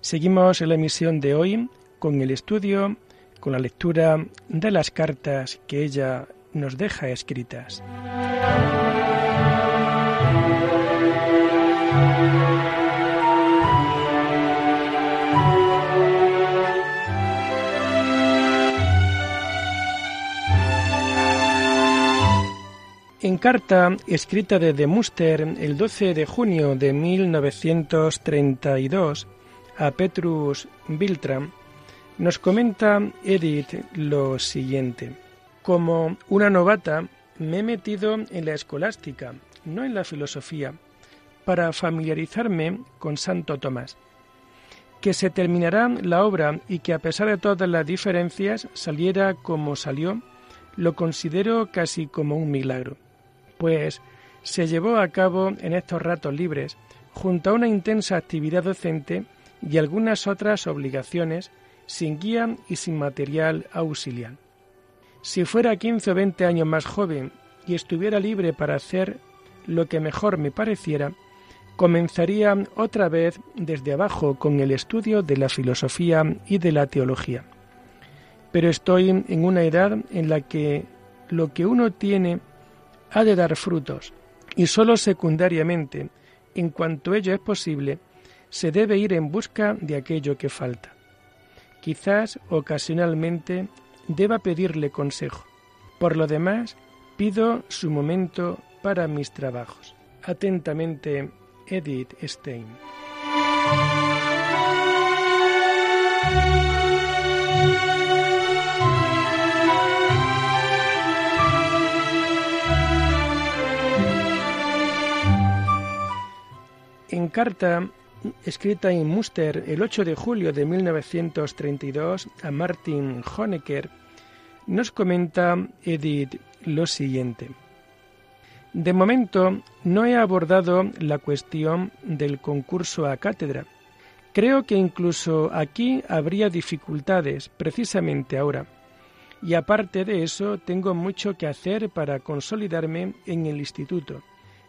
Seguimos en la emisión de hoy con el estudio, con la lectura de las cartas que ella nos deja escritas. En carta escrita desde Münster el 12 de junio de 1932, a Petrus Biltram, nos comenta Edith lo siguiente. Como una novata, me he metido en la escolástica, no en la filosofía, para familiarizarme con Santo Tomás. Que se terminará la obra y que a pesar de todas las diferencias saliera como salió, lo considero casi como un milagro, pues se llevó a cabo en estos ratos libres, junto a una intensa actividad docente y algunas otras obligaciones sin guía y sin material auxiliar. Si fuera 15 o 20 años más joven y estuviera libre para hacer lo que mejor me pareciera, comenzaría otra vez desde abajo con el estudio de la filosofía y de la teología. Pero estoy en una edad en la que lo que uno tiene ha de dar frutos y sólo secundariamente, en cuanto ello es posible, se debe ir en busca de aquello que falta. Quizás ocasionalmente deba pedirle consejo. Por lo demás, pido su momento para mis trabajos. Atentamente, Edith Stein. En carta escrita en Münster el 8 de julio de 1932 a Martin Honecker, nos comenta Edith lo siguiente. De momento no he abordado la cuestión del concurso a cátedra. Creo que incluso aquí habría dificultades, precisamente ahora. Y aparte de eso, tengo mucho que hacer para consolidarme en el instituto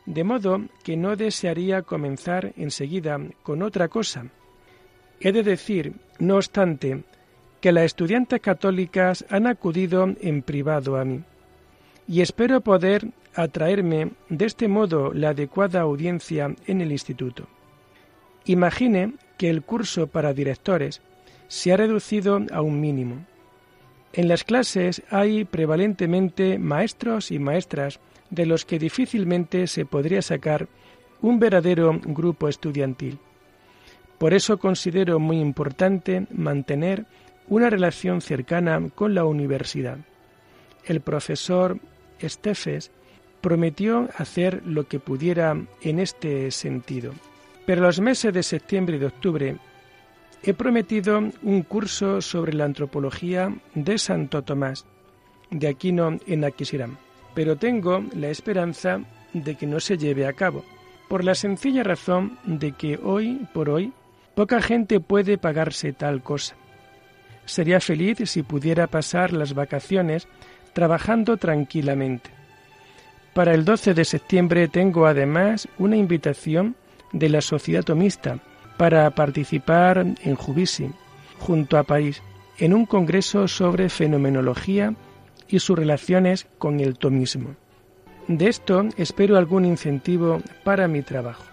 de modo que no desearía comenzar enseguida con otra cosa. He de decir, no obstante, que las estudiantes católicas han acudido en privado a mí, y espero poder atraerme de este modo la adecuada audiencia en el instituto. Imagine que el curso para directores se ha reducido a un mínimo. En las clases hay prevalentemente maestros y maestras de los que difícilmente se podría sacar un verdadero grupo estudiantil. Por eso considero muy importante mantener una relación cercana con la universidad. El profesor Steffes prometió hacer lo que pudiera en este sentido. Pero los meses de septiembre y de octubre he prometido un curso sobre la antropología de Santo Tomás, de Aquino en Aquisirán pero tengo la esperanza de que no se lleve a cabo, por la sencilla razón de que hoy por hoy poca gente puede pagarse tal cosa. Sería feliz si pudiera pasar las vacaciones trabajando tranquilamente. Para el 12 de septiembre tengo además una invitación de la Sociedad Tomista para participar en Jubisi, junto a París, en un congreso sobre fenomenología y sus relaciones con el tomismo. De esto espero algún incentivo para mi trabajo.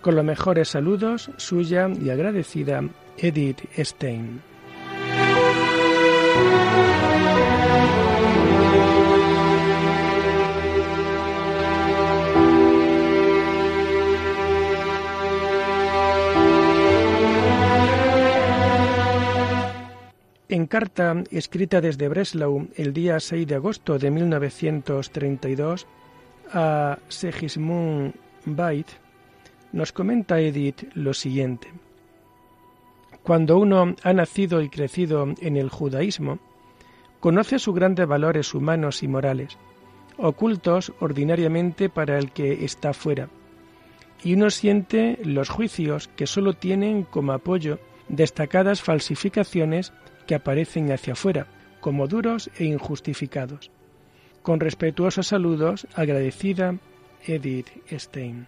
Con los mejores saludos, suya y agradecida Edith Stein. En carta escrita desde Breslau el día 6 de agosto de 1932 a Segismund Bait, nos comenta Edith lo siguiente. Cuando uno ha nacido y crecido en el judaísmo, conoce sus grandes valores humanos y morales, ocultos ordinariamente para el que está fuera, y uno siente los juicios que sólo tienen como apoyo destacadas falsificaciones que aparecen hacia afuera, como duros e injustificados. Con respetuosos saludos, agradecida Edith Stein.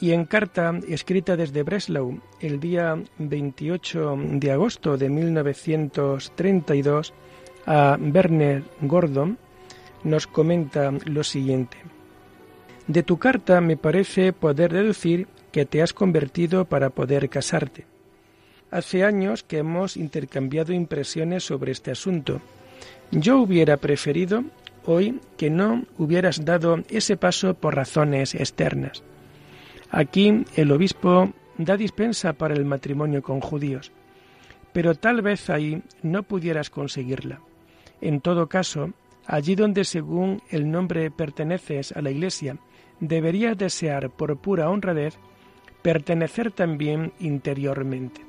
y en carta escrita desde Breslau el día 28 de agosto de 1932 a Werner Gordon, nos comenta lo siguiente. De tu carta me parece poder deducir que te has convertido para poder casarte. Hace años que hemos intercambiado impresiones sobre este asunto. Yo hubiera preferido hoy que no hubieras dado ese paso por razones externas. Aquí el obispo da dispensa para el matrimonio con judíos, pero tal vez ahí no pudieras conseguirla. En todo caso, allí donde según el nombre perteneces a la Iglesia, deberías desear por pura honradez pertenecer también interiormente.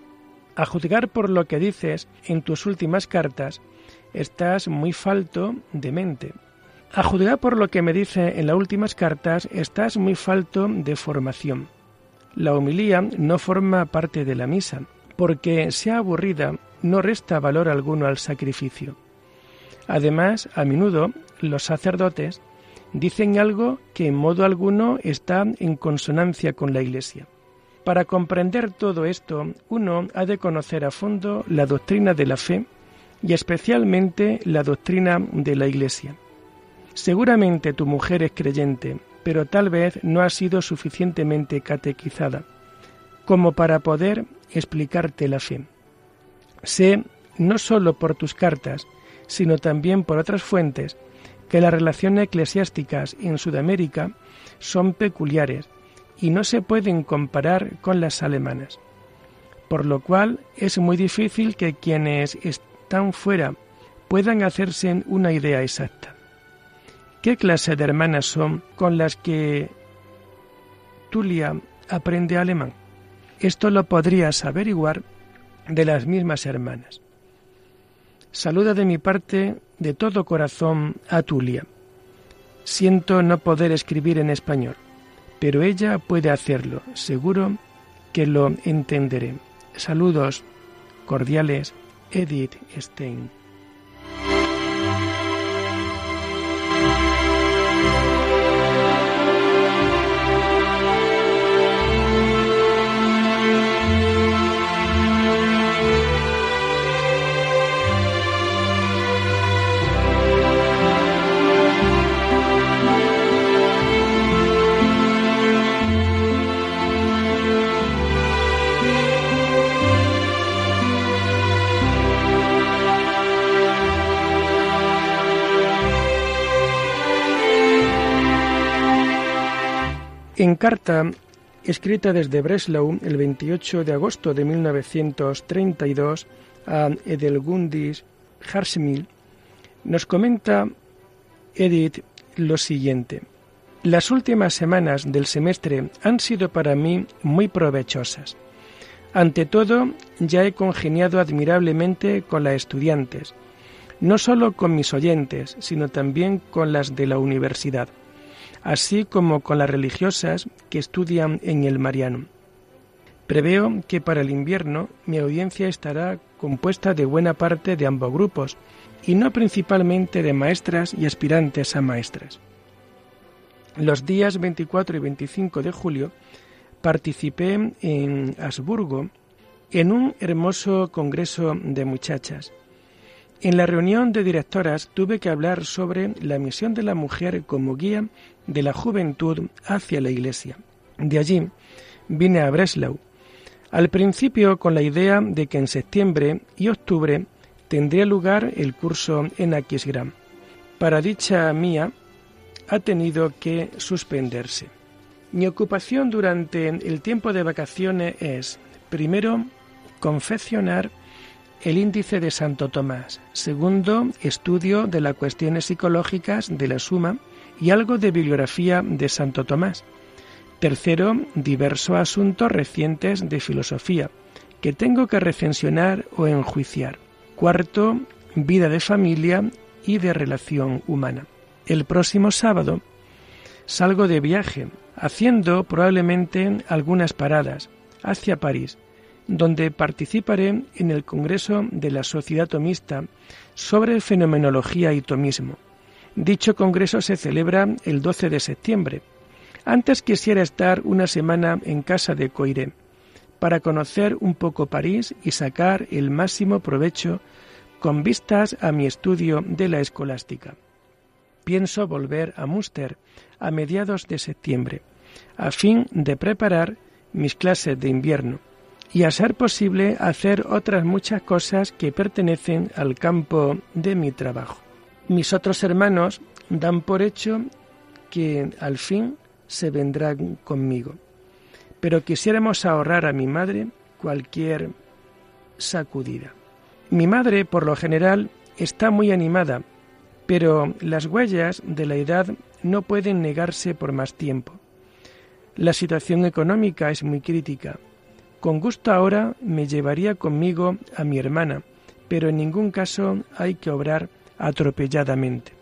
A juzgar por lo que dices en tus últimas cartas, estás muy falto de mente. A juzgar por lo que me dice en las últimas cartas, estás muy falto de formación. La homilía no forma parte de la misa, porque sea aburrida no resta valor alguno al sacrificio. Además, a menudo los sacerdotes dicen algo que en modo alguno está en consonancia con la Iglesia. Para comprender todo esto, uno ha de conocer a fondo la doctrina de la fe y especialmente la doctrina de la Iglesia. Seguramente tu mujer es creyente, pero tal vez no ha sido suficientemente catequizada como para poder explicarte la fe. Sé, no sólo por tus cartas, sino también por otras fuentes, que las relaciones eclesiásticas en Sudamérica son peculiares y no se pueden comparar con las alemanas, por lo cual es muy difícil que quienes están fuera puedan hacerse una idea exacta. ¿Qué clase de hermanas son con las que Tulia aprende alemán? Esto lo podrías averiguar de las mismas hermanas. Saluda de mi parte de todo corazón a Tulia. Siento no poder escribir en español, pero ella puede hacerlo. Seguro que lo entenderé. Saludos cordiales, Edith Stein. En carta escrita desde Breslau el 28 de agosto de 1932 a Edelgundis Harsmil, nos comenta Edith lo siguiente. Las últimas semanas del semestre han sido para mí muy provechosas. Ante todo, ya he congeniado admirablemente con las estudiantes, no solo con mis oyentes, sino también con las de la universidad así como con las religiosas que estudian en el Mariano. Preveo que para el invierno mi audiencia estará compuesta de buena parte de ambos grupos, y no principalmente de maestras y aspirantes a maestras. Los días 24 y 25 de julio participé en Habsburgo en un hermoso congreso de muchachas. En la reunión de directoras tuve que hablar sobre la misión de la mujer como guía de la juventud hacia la Iglesia. De allí vine a Breslau, al principio con la idea de que en septiembre y octubre tendría lugar el curso en Aquisgrán. Para dicha mía ha tenido que suspenderse. Mi ocupación durante el tiempo de vacaciones es, primero, confeccionar el índice de Santo Tomás. Segundo, estudio de las cuestiones psicológicas de la Suma y algo de bibliografía de Santo Tomás. Tercero, diversos asuntos recientes de filosofía que tengo que recensionar o enjuiciar. Cuarto, vida de familia y de relación humana. El próximo sábado salgo de viaje, haciendo probablemente algunas paradas hacia París donde participaré en el Congreso de la Sociedad Tomista sobre Fenomenología y Tomismo. Dicho congreso se celebra el 12 de septiembre. Antes quisiera estar una semana en casa de Coiré para conocer un poco París y sacar el máximo provecho con vistas a mi estudio de la escolástica. Pienso volver a Münster a mediados de septiembre, a fin de preparar mis clases de invierno y a ser posible hacer otras muchas cosas que pertenecen al campo de mi trabajo. Mis otros hermanos dan por hecho que al fin se vendrán conmigo, pero quisiéramos ahorrar a mi madre cualquier sacudida. Mi madre, por lo general, está muy animada, pero las huellas de la edad no pueden negarse por más tiempo. La situación económica es muy crítica con gusto ahora me llevaría conmigo a mi hermana, pero en ningún caso hay que obrar atropelladamente.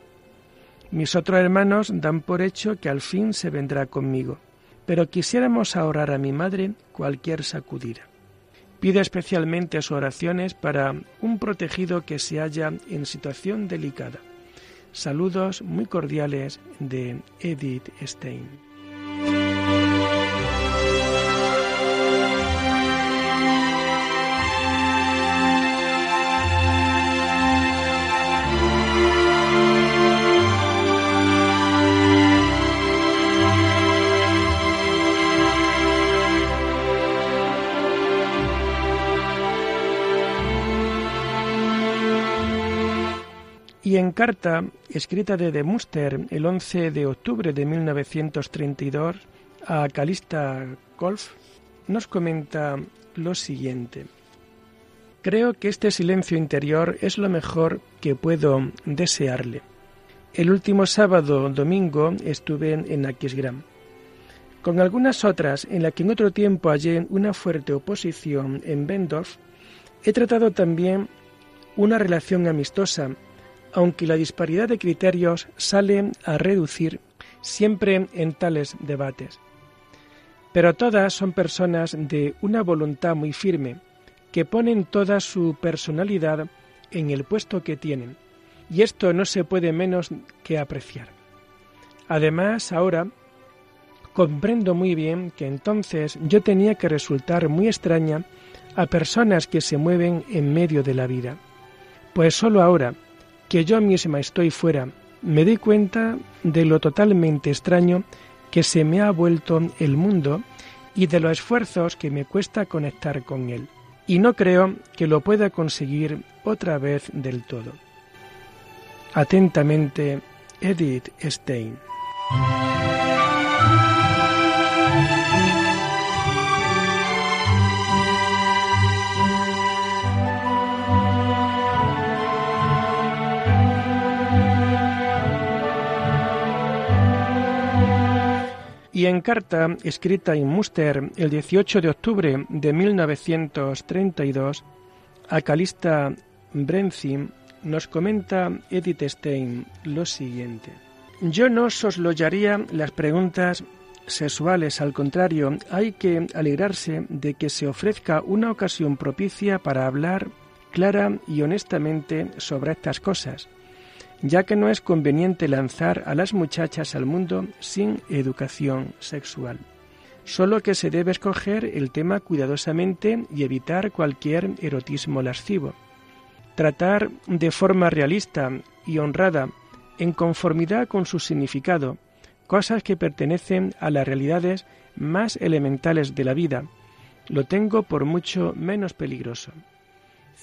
Mis otros hermanos dan por hecho que al fin se vendrá conmigo, pero quisiéramos ahorrar a mi madre cualquier sacudida. Pido especialmente sus oraciones para un protegido que se halla en situación delicada. Saludos muy cordiales de Edith Stein. Y en carta escrita de Muster el 11 de octubre de 1932 a Calista Kolf, nos comenta lo siguiente. Creo que este silencio interior es lo mejor que puedo desearle. El último sábado domingo estuve en Aquisgrán. Con algunas otras en las que en otro tiempo hallé una fuerte oposición en Bendorf, he tratado también una relación amistosa aunque la disparidad de criterios sale a reducir siempre en tales debates. Pero todas son personas de una voluntad muy firme, que ponen toda su personalidad en el puesto que tienen, y esto no se puede menos que apreciar. Además, ahora comprendo muy bien que entonces yo tenía que resultar muy extraña a personas que se mueven en medio de la vida, pues sólo ahora, que yo misma estoy fuera, me doy cuenta de lo totalmente extraño que se me ha vuelto el mundo y de los esfuerzos que me cuesta conectar con él. Y no creo que lo pueda conseguir otra vez del todo. Atentamente, Edith Stein. Y en carta escrita en Münster el 18 de octubre de 1932 a Calista Brenzin nos comenta Edith Stein lo siguiente. Yo no sosloyaría las preguntas sexuales, al contrario, hay que alegrarse de que se ofrezca una ocasión propicia para hablar clara y honestamente sobre estas cosas ya que no es conveniente lanzar a las muchachas al mundo sin educación sexual. Solo que se debe escoger el tema cuidadosamente y evitar cualquier erotismo lascivo. tratar de forma realista y honrada, en conformidad con su significado, cosas que pertenecen a las realidades más elementales de la vida, lo tengo por mucho menos peligroso.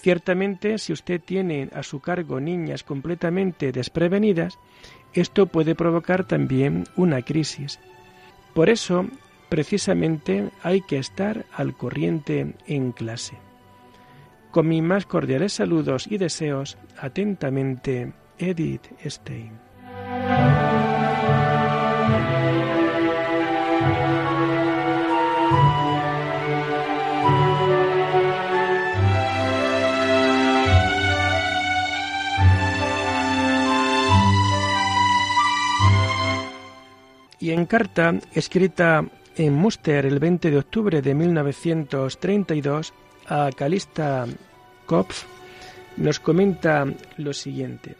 Ciertamente, si usted tiene a su cargo niñas completamente desprevenidas, esto puede provocar también una crisis. Por eso, precisamente, hay que estar al corriente en clase. Con mis más cordiales saludos y deseos, atentamente, Edith Stein. En carta escrita en Muster el 20 de octubre de 1932 a Calista Kopf nos comenta lo siguiente.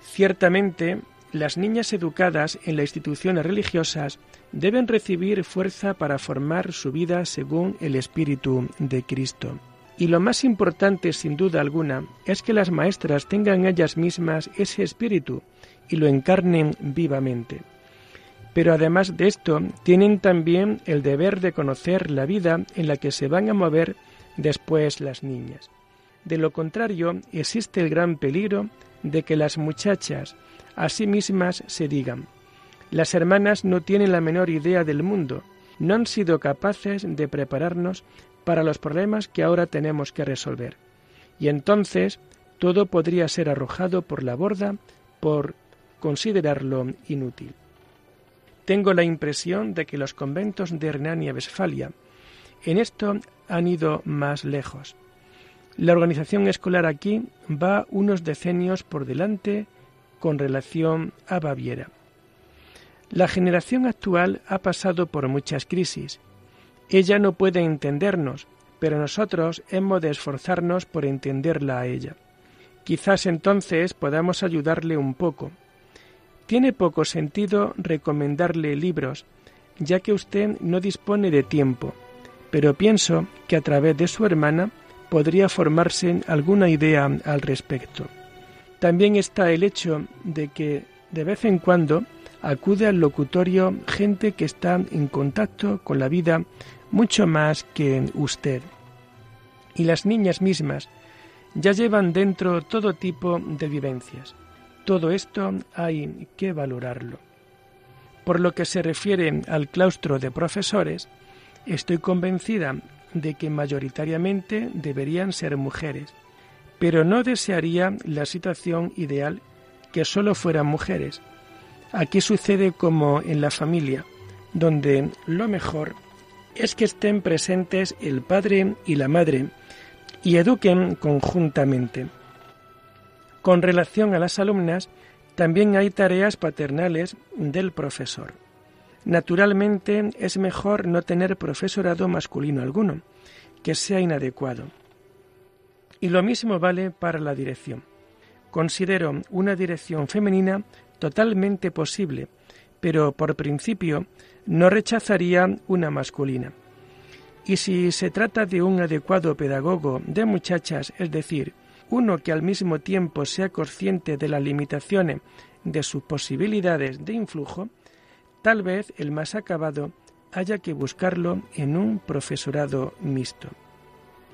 Ciertamente, las niñas educadas en las instituciones religiosas deben recibir fuerza para formar su vida según el Espíritu de Cristo. Y lo más importante, sin duda alguna, es que las maestras tengan ellas mismas ese espíritu y lo encarnen vivamente. Pero además de esto, tienen también el deber de conocer la vida en la que se van a mover después las niñas. De lo contrario, existe el gran peligro de que las muchachas a sí mismas se digan, las hermanas no tienen la menor idea del mundo, no han sido capaces de prepararnos para los problemas que ahora tenemos que resolver. Y entonces todo podría ser arrojado por la borda por considerarlo inútil. Tengo la impresión de que los conventos de Renania-Westfalia en esto han ido más lejos. La organización escolar aquí va unos decenios por delante con relación a Baviera. La generación actual ha pasado por muchas crisis. Ella no puede entendernos, pero nosotros hemos de esforzarnos por entenderla a ella. Quizás entonces podamos ayudarle un poco, tiene poco sentido recomendarle libros, ya que usted no dispone de tiempo, pero pienso que a través de su hermana podría formarse alguna idea al respecto. También está el hecho de que de vez en cuando acude al locutorio gente que está en contacto con la vida mucho más que usted. Y las niñas mismas ya llevan dentro todo tipo de vivencias. Todo esto hay que valorarlo. Por lo que se refiere al claustro de profesores, estoy convencida de que mayoritariamente deberían ser mujeres, pero no desearía la situación ideal que solo fueran mujeres. Aquí sucede como en la familia, donde lo mejor es que estén presentes el padre y la madre y eduquen conjuntamente. Con relación a las alumnas, también hay tareas paternales del profesor. Naturalmente es mejor no tener profesorado masculino alguno, que sea inadecuado. Y lo mismo vale para la dirección. Considero una dirección femenina totalmente posible, pero por principio no rechazaría una masculina. Y si se trata de un adecuado pedagogo de muchachas, es decir, uno que al mismo tiempo sea consciente de las limitaciones de sus posibilidades de influjo, tal vez el más acabado haya que buscarlo en un profesorado mixto.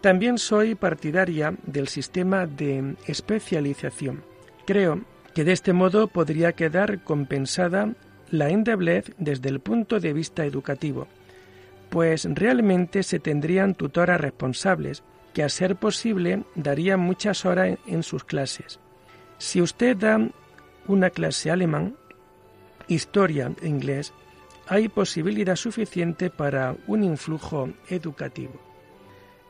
También soy partidaria del sistema de especialización. Creo que de este modo podría quedar compensada la endeblez desde el punto de vista educativo, pues realmente se tendrían tutoras responsables que a ser posible daría muchas horas en sus clases. Si usted da una clase alemán, historia e inglés, hay posibilidad suficiente para un influjo educativo.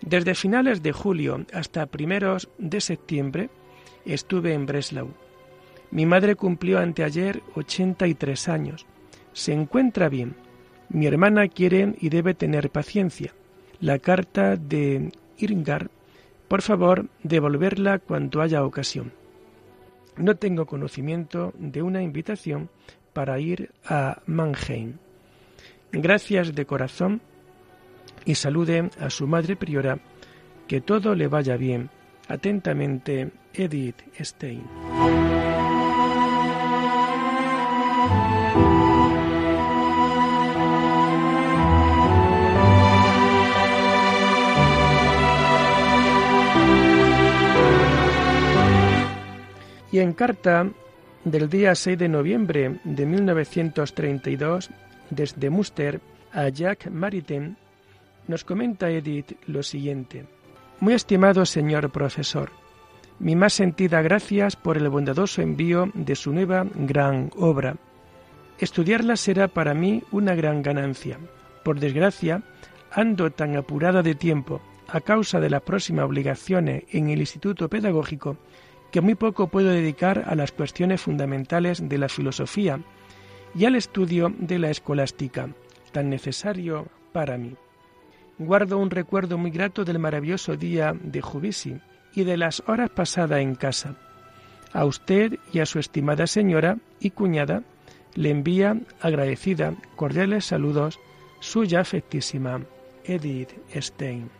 Desde finales de julio hasta primeros de septiembre estuve en Breslau. Mi madre cumplió anteayer 83 años. Se encuentra bien. Mi hermana quiere y debe tener paciencia. La carta de Por favor, devolverla cuando haya ocasión. No tengo conocimiento de una invitación para ir a Mannheim. Gracias de corazón y salude a su madre priora, que todo le vaya bien. Atentamente, Edith Stein. Y en carta del día 6 de noviembre de 1932, desde Muster a Jacques Maritain, nos comenta Edith lo siguiente. Muy estimado señor profesor, mi más sentida gracias por el bondadoso envío de su nueva gran obra. Estudiarla será para mí una gran ganancia. Por desgracia, ando tan apurada de tiempo a causa de las próximas obligaciones en el Instituto Pedagógico que muy poco puedo dedicar a las cuestiones fundamentales de la filosofía y al estudio de la escolástica, tan necesario para mí. Guardo un recuerdo muy grato del maravilloso día de Jubisi y de las horas pasadas en casa. A usted y a su estimada señora y cuñada le envía agradecida cordiales saludos suya afectísima Edith Stein.